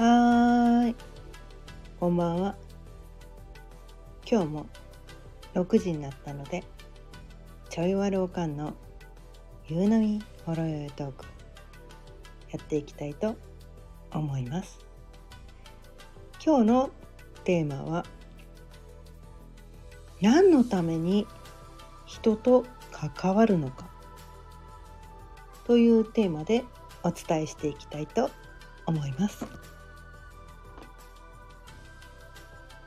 はーい。こんばんは。今日も6時になったので、ちょいわるおかんの夕飲みほろよいトーク、やっていきたいと思います。今日のテーマは、何のために人と関わるのかというテーマでお伝えしていきたいと思います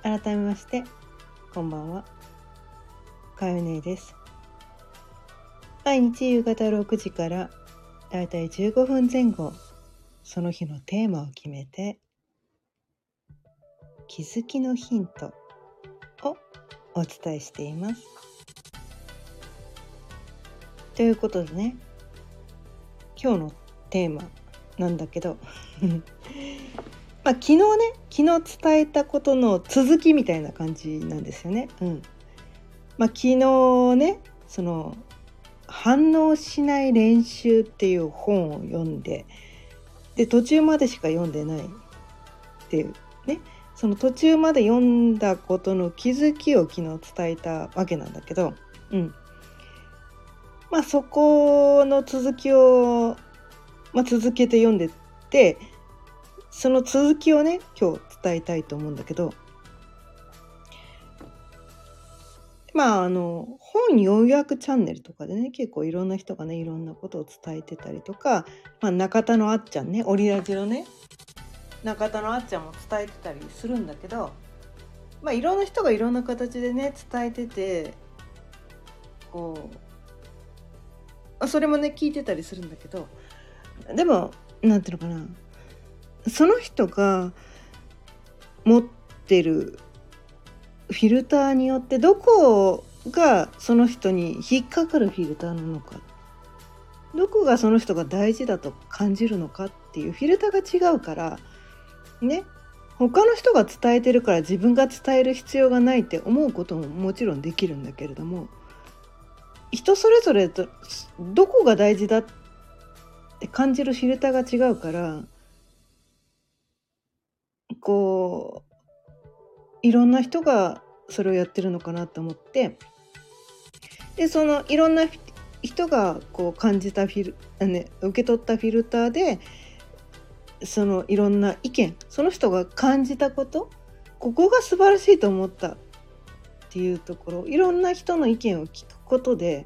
改めましてこんばんは。かよねです。毎日夕方6時からだいたい15分前後その日のテーマを決めて気づきのヒントをお伝えしています。ということでね今日のテーマなんだけどまあ昨日ね昨日伝えたことの続きみたいな感じなんですよね。うん。まあ、昨日ねその反応しない練習っていう本を読んでで途中までしか読んでないっていうね。その途中まで読んだことの気づきを昨日伝えたわけなんだけど、うん、まあそこの続きをまあ、続けて読んでってその続きをね今日伝えたいと思うんだけどまああの本要約チャンネルとかでね結構いろんな人がねいろんなことを伝えてたりとか、まあ、中田のあっちゃんねオリラジのね中田のあっちゃんも伝えてたりするんだけどまあいろんな人がいろんな形でね伝えててこうそれもね聞いてたりするんだけどでも何ていうのかなその人が持ってるフィルターによってどこがその人に引っかかるフィルターなのか。どこがその人が大事だと感じるのかっていうフィルターが違うから。ね。他の人が伝えてるから自分が伝える必要がないって思うことももちろんできるんだけれども。人それぞれどこが大事だって感じるフィルターが違うからこういろんな人がそれをやってるのかなと思ってでそのいろんな人がこう感じたフィルあ、ね、受け取ったフィルターでそのいろんな意見その人が感じたことここが素晴らしいと思ったっていうところいろんな人の意見を聞くことで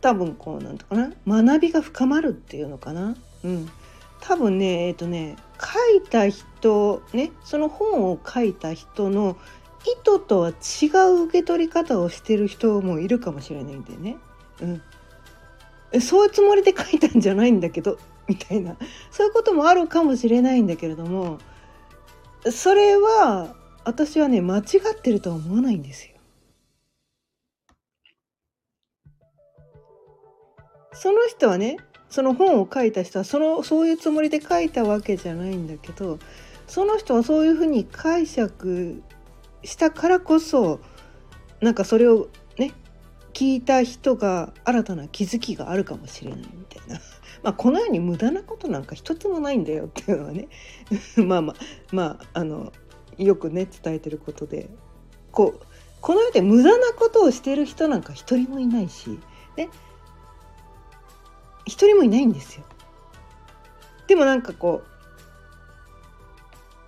多分こうなんとかな学びが深まるっていうのかな。うん、多分ねえっ、とね書いた人ねその本を書いた人の意図とは違う受け取り方をしてる人もいるかもしれないんだよね。うん、そういうつもりで書いたんじゃないんだけどみたいなそういうこともあるかもしれないんだけれどもそれは私はね間違ってるとは思わないんですよ。その人はねその本を書いた人はそのそういうつもりで書いたわけじゃないんだけどその人はそういうふうに解釈したからこそなんかそれをね聞いた人が新たな気づきがあるかもしれないみたいな。まあ、このように無駄なことなんか一つもないんだよっていうのはね。まあまあまああのよくね伝えてることで。こうこの世で無駄なことをしている人なんか一人もいないし、ね、一人もいないんですよ。でもなんかこ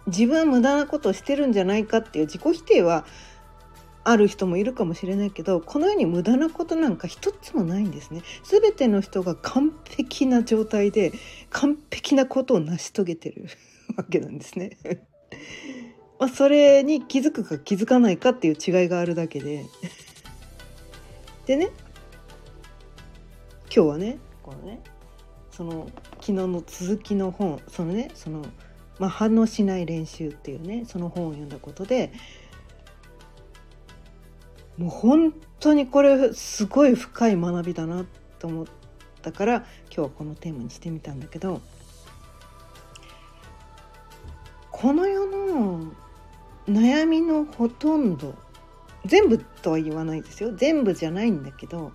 う自分は無駄なことをしてるんじゃないかっていう自己否定はある人もいるかもしれないけどこのように無駄なことなんか一つもないんですね。全ての人が完璧な状態で完璧なことを成し遂げてる わけなんですね。まあそれに気づくか気づかないかっていう違いがあるだけで。でね今日はねこのねその昨日の続きの本そのねその、まあ、反応しない練習っていうねその本を読んだことでもう本当にこれすごい深い学びだなと思ったから今日はこのテーマにしてみたんだけどこの世の悩みのほとんど全部とは言わないですよ。全部じゃないんだけど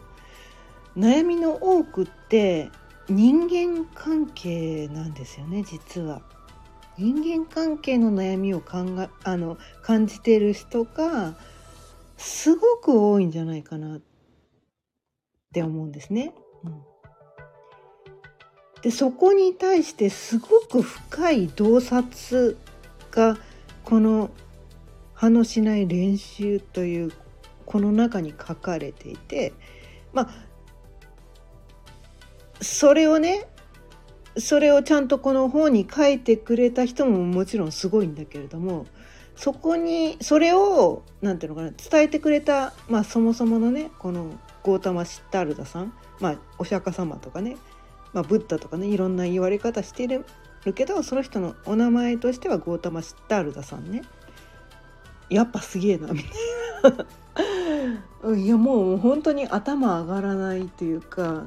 悩みの多くって人間関係なんですよね実は。人間関係の悩みを考えあの感じている人がすごく多いんじゃないかなって思うんですね。うん、でそこに対してすごく深い洞察がこの「葉のしない練習」というこの中に書かれていてまあそれをねそれをちゃんとこの本に書いてくれた人ももちろんすごいんだけれどもそこにそれを何ていうのかな伝えてくれた、まあ、そもそものねこのゴータマ・シッタールダさん、まあ、お釈迦様とかね、まあ、ブッダとかねいろんな言われ方してるけどその人のお名前としてはゴータマ・シッタールダさんね。やっぱすげえなみたいな。いやもう本当に頭上がらないっていうか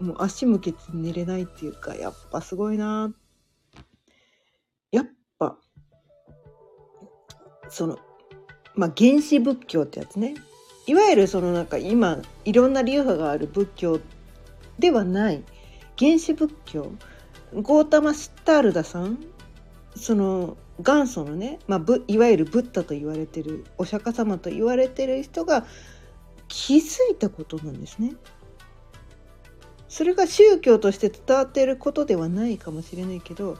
もう足向けて寝れないっていうかやっぱすごいな。やっぱそのまあ原始仏教ってやつね。いわゆるそのなんか今いろんな流派がある仏教ではない原始仏教。ゴータマ・シッタールダさんその元祖のね、まあ、いわゆるブッダと言われてるお釈迦様と言われてる人が気づいたことなんですね。それが宗教として伝わっていることではないかもしれないけど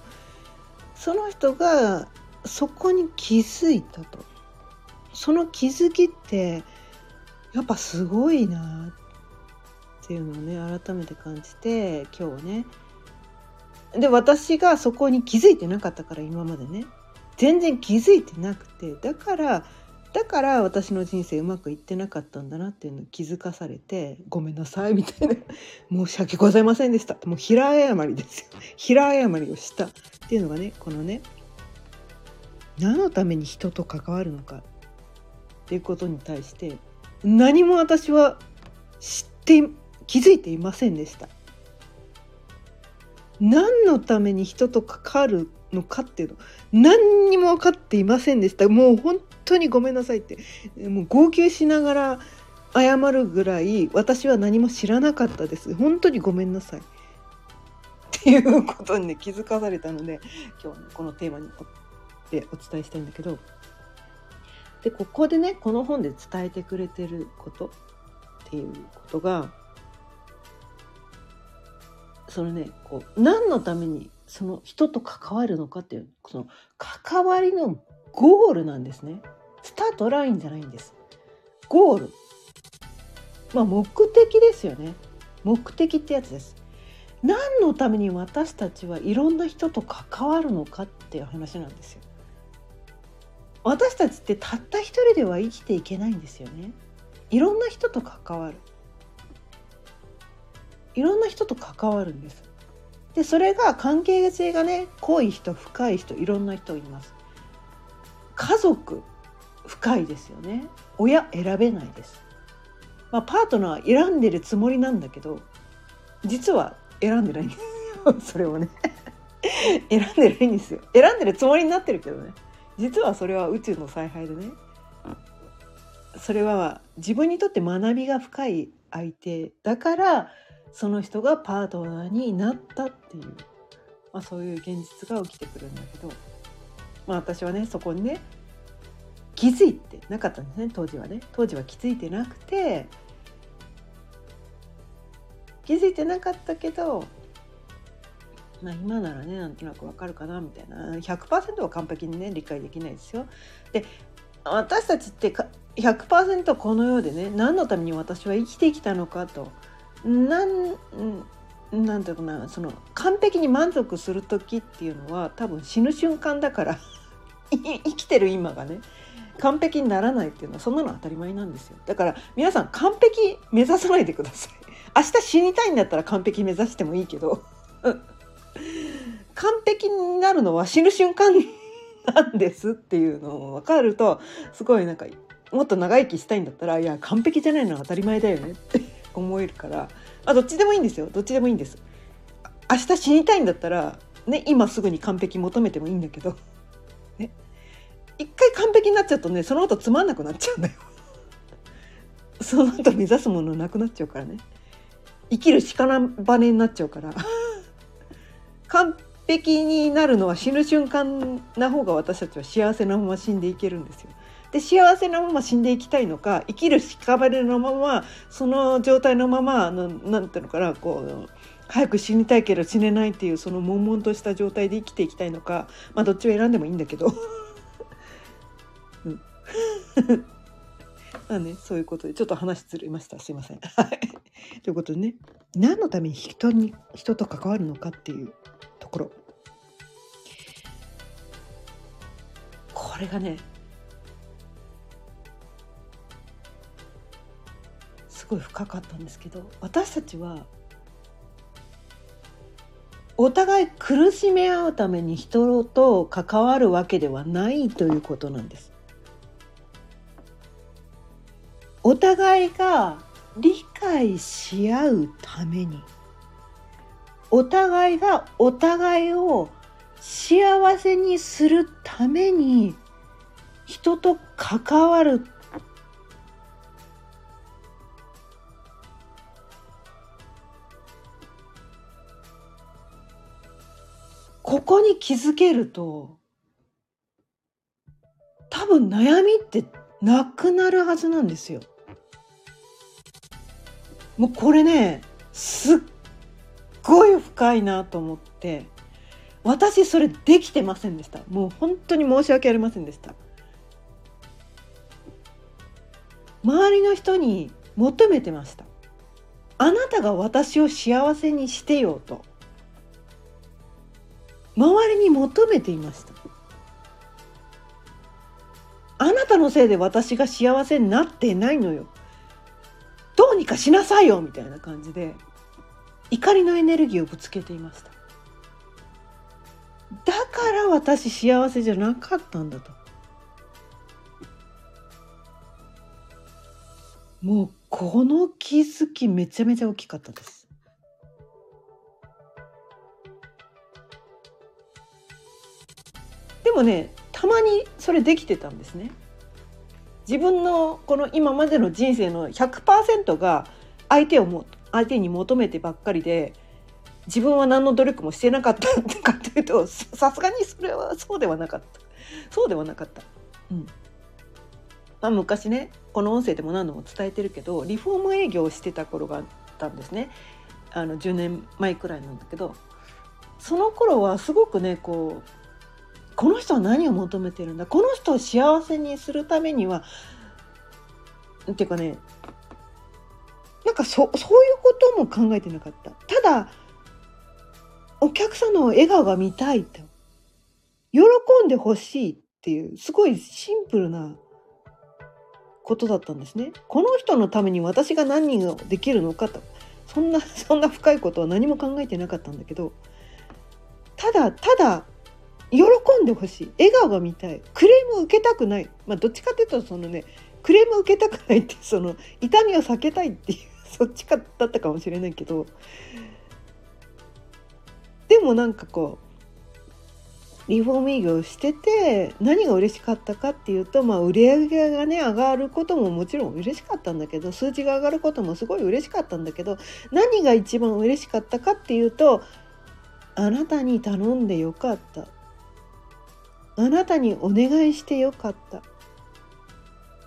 その人がそこに気づいたと。その気づきってやっぱすごいなっていうのをね改めて感じて今日はね。で私がそこに気づいてなかったから今までね。全然気づいてなくて。だからだから私の人生うまくいってなかったんだなっていうのを気づかされてごめんなさいみたいな。申し訳ございませんでした。もう平謝りですよ。平謝りをした。っていうのがねこのね何のために人と関わるのかっていうことに対して何も私は知って気づいていませんでした。何のために人と関わるのかっていうの何にも分かっていませんでした。もう本当にごめんなさいって。もう号泣しながら謝るぐらい私は何も知らなかったです。本当にごめんなさい。っていうことにね気づかされたので今日は、ね、このテーマにでお伝えしたいんだけど。でここでねこの本で伝えてくれてることっていうことがそのねこう何のためにその人と関わるのかっていうその関わりのゴールなんですね。スタートラインじゃないんです。ゴール。まあ目的ですよね。目的ってやつです。何のために私たちはいろんな人と関わるのかっていう話なんですよ。私たちってたった一人では生きていけないんですよね。いろんな人と関わる。いろんな人と関わるんです。でそれが関係性がね濃い人深い人いろんな人います。家族深いですよね。親選べないです、まあ、パートナー選んでるつもりなんだけど実は選んでないんですよ。それをね。選んでないんですよ。選んでるつもりになってるけどね。実はそれは宇宙の采配でね。それは自分にとって学びが深い相手だからその人がパートナーになったっていう、まあ、そういう現実が起きてくるんだけど、まあ、私はねそこにね気づいてなかったんですね当時はね当時は気づいてなくて気づいてなかったけどまあ今ならねなんとなくわかるかなみたいな100%は完璧にね理解できないですよ。で私たちって100%この世でね何のために私は生きてきたのかとなんなんていうかなその完璧に満足する時っていうのは多分死ぬ瞬間だから 生きてる今がね完璧にならないっていうのはそんなの当たり前なんですよ。だから皆さん完璧目指さないでください。明日死にたいんだったら完璧目指してもいいけど 完璧になるのは死ぬ瞬間なんですっていうのを分かるとすごいなんかもっと長生きしたいんだったらいや完璧じゃないのは当たり前だよねって思えるからあどっちでもいいんですよ。どっちでもいいんです。明日死にたいんだったらね今すぐに完璧求めてもいいんだけど。ね一回完璧になっちゃうとねその後つまんなくなっちゃうんだよ。その後目指すものなくなっちゃうからね。生きる屍になっちゃうから。完璧になるのは死ぬ瞬間な方が私たちは幸せなまま死んでいけるんですよ。で幸せなまま死んでいきたいのか生きる屍のままその状態のまま何ていうのかなこう早く死にたいけど死ねないっていうその悶々とした状態で生きていきたいのかまあどっちを選んでもいいんだけど。うんまあね、そういうことでちょっと話ずれましたすいません。ということでね何のために人に人と関わるのかっていうところこれがねごい深かったんですけど私たちはお互い苦しめ合うために人と関わるわけではないということなんです。お互いが理解し合うためにお互いがお互いを幸せにするために人と関わるここに気づけると多分悩みってなくなるはずなんですよ。もうこれねすっごい深いなと思って私それできてませんでした。もう本当に申し訳ありませんでした。周りの人に求めてました。あなたが私を幸せにしてよと。周りに求めていました。あなたのせいで私が幸せになってないのよ。どうにかしなさいよみたいな感じで怒りのエネルギーをぶつけていました。だから私幸せじゃなかったんだと。もうこの気づきめちゃめちゃ大きかったです。でもねたまにそれできてたんですね。自分のこの今までの人生の100%が相手をも相手に求めてばっかりで自分は何の努力もしてなかったかというとさすがにそれはそうではなかった。そうではなかった。うん。まあ、昔ねこの音声でも何度も伝えてるけどリフォーム営業をしてた頃があったんですね。あの10年前くらいなんだけどその頃はすごくねこうこの人は何を求めてるんだ？この人を幸せにするためにはっていうかねなんかそそういうことも考えてなかった。ただお客さんの笑顔が見たいと。喜んでほしいっていうすごいシンプルなことだったんですね。この人のために私が何ができるのかと。そんなそんな深いことは何も考えてなかったんだけど。ただただ喜んでほしい。笑顔が見たい。クレーム受けたくない。まあどっちかっていうとそのねクレーム受けたくないってその痛みを避けたいっていう そっちかだったかもしれないけど。でもなんかこうリフォーム営業してて何が嬉しかったかっていうと、まあ、売り上げがね上がることももちろん嬉しかったんだけど数字が上がることもすごい嬉しかったんだけど何が一番嬉しかったかっていうとあなたに頼んでよかった。あなたにお願いしてよかった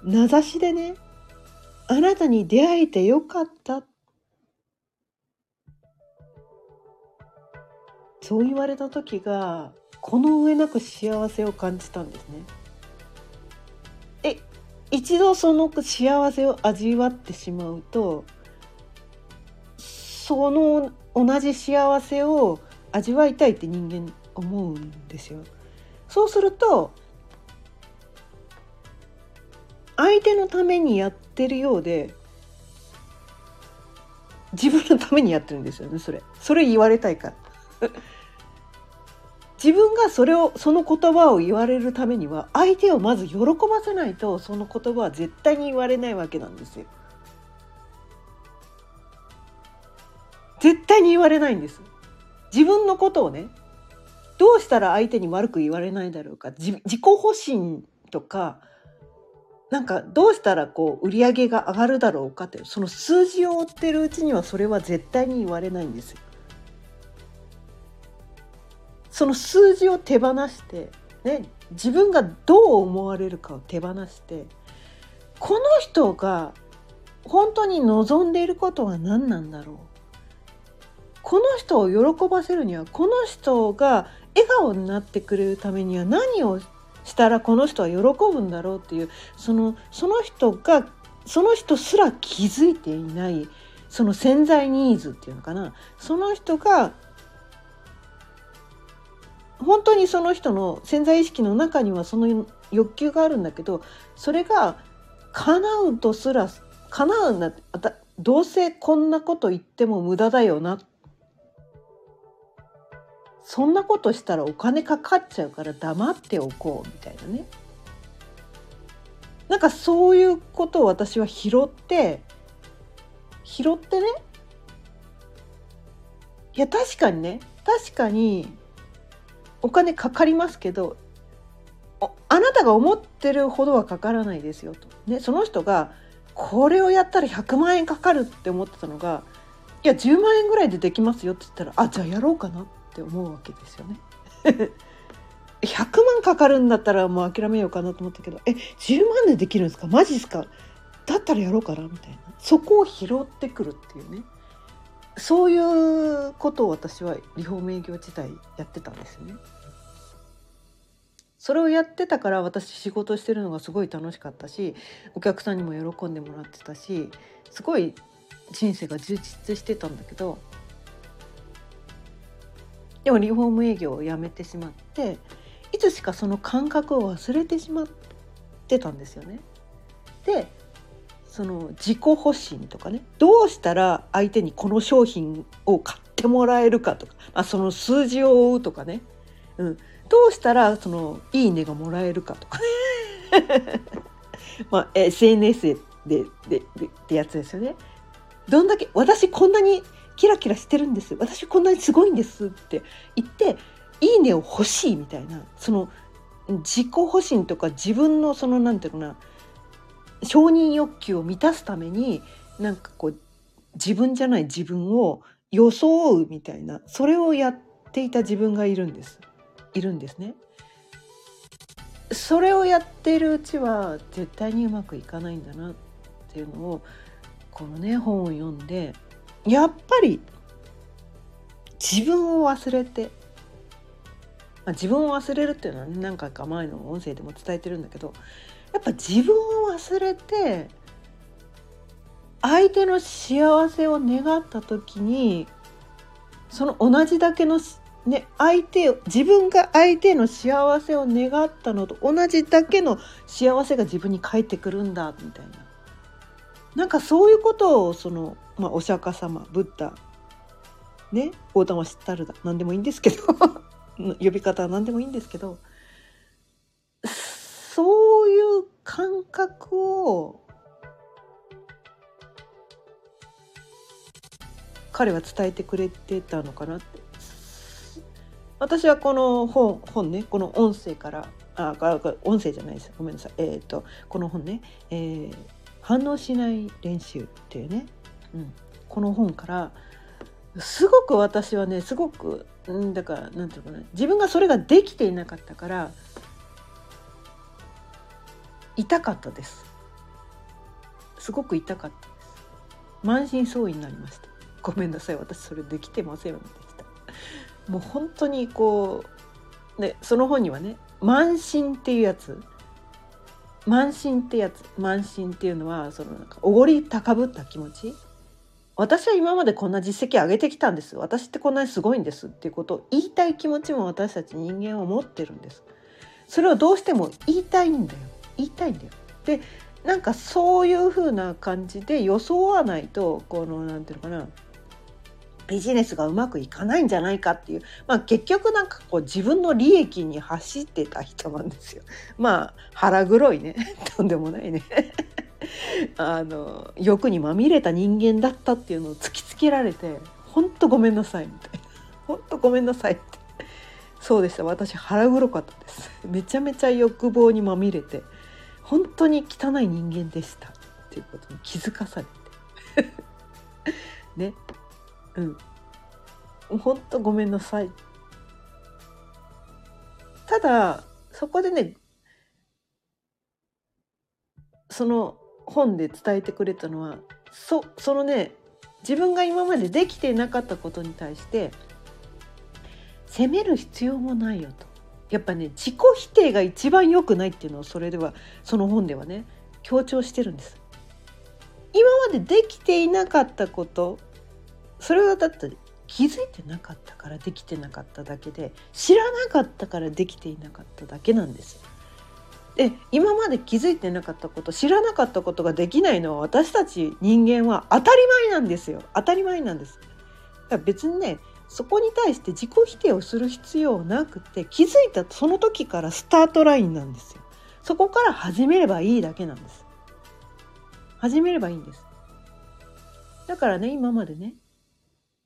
名指しでねあなたに出会えてよかったそう言われた時がこの上なく幸せを感じたんですね。え一度その幸せを味わってしまうとその同じ幸せを味わいたいって人間思うんですよ。そうすると相手のためにやってるようで自分のためにやってるんですよねそれ。それ言われたいから。自分がそれをその言葉を言われるためには相手をまず喜ばせないとその言葉は絶対に言われないわけなんですよ。絶対に言われないんです。自分のことをねどうしたら相手に悪く言われないだろうか？自己保身とかなんかどうしたらこう売り上げが上がるだろうかってその数字を追ってるうちにはそれは絶対に言われないんですよ。その数字を手放して、ね、自分がどう思われるかを手放してこの人が本当に望んでいることは何なんだろう？この人を喜ばせるにはこの人が笑顔になってくれるためには何をしたらこの人は喜ぶんだろうっていうそのその人がその人すら気づいていないその潜在ニーズっていうのかな。その人が本当にその人の潜在意識の中にはその欲求があるんだけどそれが叶うとすら叶うんだどうせこんなこと言っても無駄だよなっそんなことしたらお金かかっちゃうから黙っておこうみたいなね。なんかそういうことを私は拾って拾ってね。いや確かにね。確かにお金かかりますけどあなたが思ってるほどはかからないですよと。ね、その人がこれをやったら100万円かかるって思ってたのがいや10万円ぐらいでできますよって言ったらあじゃあやろうかなって。って思うわけですよね。100万かかるんだったらもう諦めようかなと思ったけどえ10万でできるんですか？マジっすか？だったらやろうかなみたいなそこを拾ってくるっていうねそういうことを私はリフォーム営業時代やってたんですね。それをやってたから私仕事してるのがすごい楽しかったしお客さんにも喜んでもらってたしすごい人生が充実してたんだけどでもリフォーム営業をやめてしまっていつしかその感覚を忘れてしまってたんですよね。でその自己保身とかねどうしたら相手にこの商品を買ってもらえるかとか、まあ、その数字を追うとかね、うん、どうしたらそのいいねがもらえるかとか まあ SNS でででってやつですよね。どんだけ私こんなにキラキラしてるんです。私こんなにすごいんですって言っていいねを欲しいみたいな。その自己保身とか自分のその何て言うかな承認欲求を満たすためになんかこう自分じゃない自分を装うみたいなそれをやっていた自分がいるんです。いるんですね。それをやっているうちは絶対にうまくいかないんだなっていうのをこのね本を読んでやっぱり自分を忘れて、まあ、自分を忘れるっていうのは何回か前の音声でも伝えてるんだけどやっぱ自分を忘れて相手の幸せを願った時にその同じだけのね相手を自分が相手の幸せを願ったのと同じだけの幸せが自分に返ってくるんだみたいな。なんかそういうことをその、まあ、お釈迦様ブッダね大玉知ったるだ何でもいいんですけど 呼び方は何でもいいんですけどそういう感覚を彼は伝えてくれてたのかなって。私はこの本本ねこの音声からあ音声じゃないです。ごめんなさい。えっ、ー、とこの本ね、えー、反応しない練習っていうね、うん、この本からすごく私はねすごく、うん、だからなんていうかな自分がそれができていなかったから痛かったです。すごく痛かったです。満身創痍になりました。ごめんなさい私それできてませんでした。もう本当にこうねその本にはね満身っていうやつ満身ってやつ満身っていうのはそのなんかおごり高ぶった気持ち？私は今までこんな実績上げてきたんです。私ってこんなにすごいんですっていうことを言いたい気持ちも私たち人間は持ってるんです。それをどうしても言いたいんだよ。言いたいんだよ。でなんかそういう風な感じで装わないとこの何て言うのかな。ビジネスがうまくいかないんじゃないかっていう、まあ、結局なんかこう自分の利益に走ってた人なんですよ。まあ腹黒いね。とんでもないね。あの欲にまみれた人間だったっていうのを突きつけられて本当ごめんなさいみたいな。本当ごめんなさいって。そうでした。私腹黒かったです。めちゃめちゃ欲望にまみれて本当に汚い人間でした。っていうことに気づかされて。ね。うん。本当ごめんなさい。ただそこでねその本で伝えてくれたのはそそのね自分が今までできてなかったことに対して責める必要もないよと。やっぱね自己否定が一番良くないっていうのをそれではその本ではね強調してるんです。今までできていなかったことそれはだって気づいてなかったからできてなかっただけで知らなかったからできていなかっただけなんです。で今まで気づいてなかったこと知らなかったことができないのは私たち人間は当たり前なんですよ当たり前なんです。だから別にねそこに対して自己否定をする必要なくて気づいたその時からスタートラインなんですよ。そこから始めればいいだけなんです。始めればいいんです。だからね今までね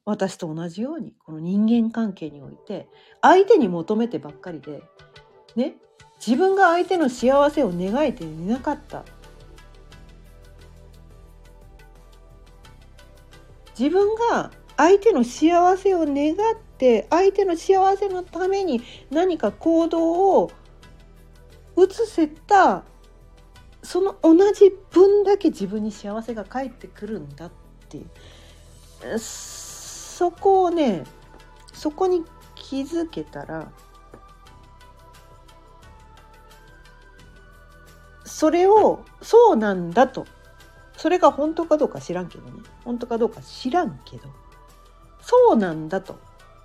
私と同じようにこの人間関係において相手に求めてばっかりでね自分が相手の幸せを願えていなかった。自分が相手の幸せを願って相手の幸せのために何か行動を移せたその同じ分だけ自分に幸せが返ってくるんだっていう。そこをねそこに気づけたらそれをそうなんだと。それが本当かどうか知らんけどね。本当かどうか知らんけど。そうなんだと。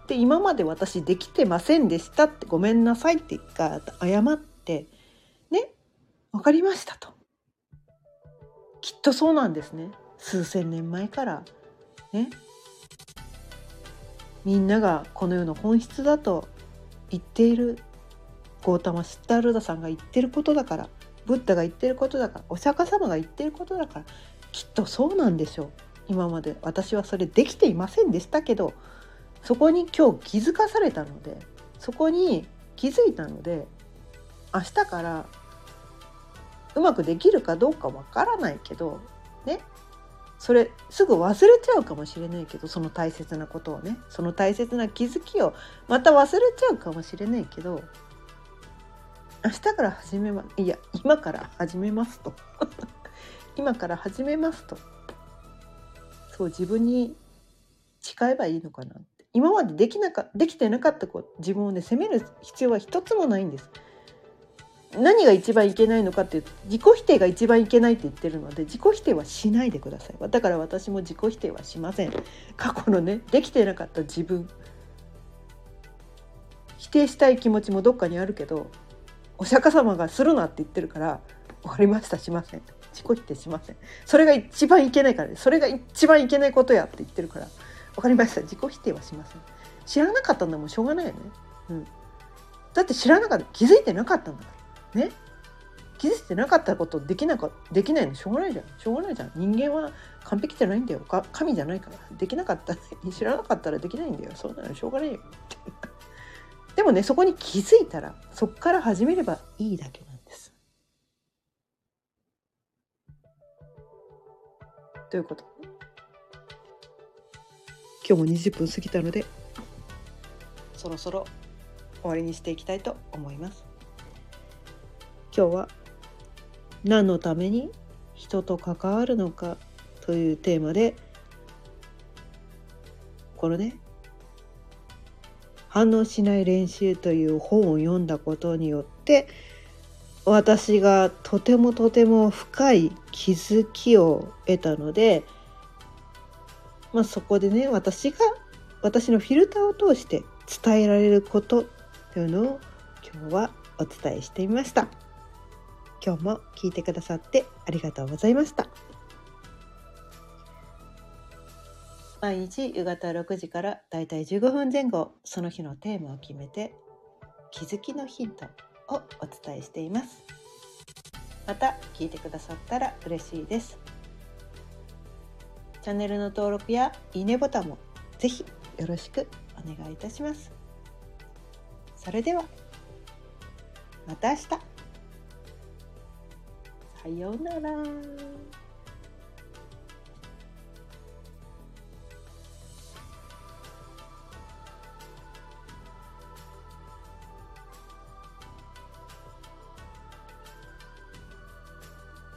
で今まで私できてませんでしたってごめんなさいって謝ってね分かりましたと。きっとそうなんですね。数千年前からね。みんながこの世の本質だと言っているゴータマ・シッタールダさんが言ってることだからブッダが言ってることだからお釈迦様が言ってることだからきっとそうなんでしょう。今まで私はそれできていませんでしたけどそこに今日気づかされたのでそこに気づいたので明日からうまくできるかどうかわからないけどねそれすぐ忘れちゃうかもしれないけどその大切なことをね。その大切な気づきをまた忘れちゃうかもしれないけど明日から始めまいや今から始めますと。今から始めますと。そう自分に誓えばいいのかなって。今までできなかできてなかった子自分をね責める必要は一つもないんです。何が一番いけないのかっていうと自己否定が一番いけないって言ってるので自己否定はしないでください。だから私も自己否定はしません。過去のねできてなかった自分。否定したい気持ちもどっかにあるけどお釈迦様がするなって言ってるから分かりましたしません。自己否定しません。それが一番いけないから、それが一番いけないことやって言ってるから分かりました。自己否定はしません。知らなかったんだもんしょうがないよね。うん。だって知らなかった気づいてなかったんだから。ね。気づいてなかったことできなかできないの。しょうがないじゃん。しょうがないじゃん。人間は完璧じゃないんだよ。神じゃないから。できなかった知らなかったらできないんだよ。そうなの。しょうがないよ。でもねそこに気づいたらそこから始めればいいだけなんです。ということ。今日も20分過ぎたのでそろそろ終わりにしていきたいと思います。今日は何のために人と関わるのかというテーマでこのね反応しない練習という本を読んだことによって私がとてもとても深い気づきを得たので、まあ、そこでね私が私のフィルターを通して伝えられることというのを今日はお伝えしてみました。今日も聞いてくださってありがとうございました。毎日夕方6時からだいたい15分前後その日のテーマを決めて気づきのヒントをお伝えしています。また聞いてくださったら嬉しいです。チャンネルの登録やいいねボタンもぜひよろしくお願いいたします。それではまた明日。さようなら。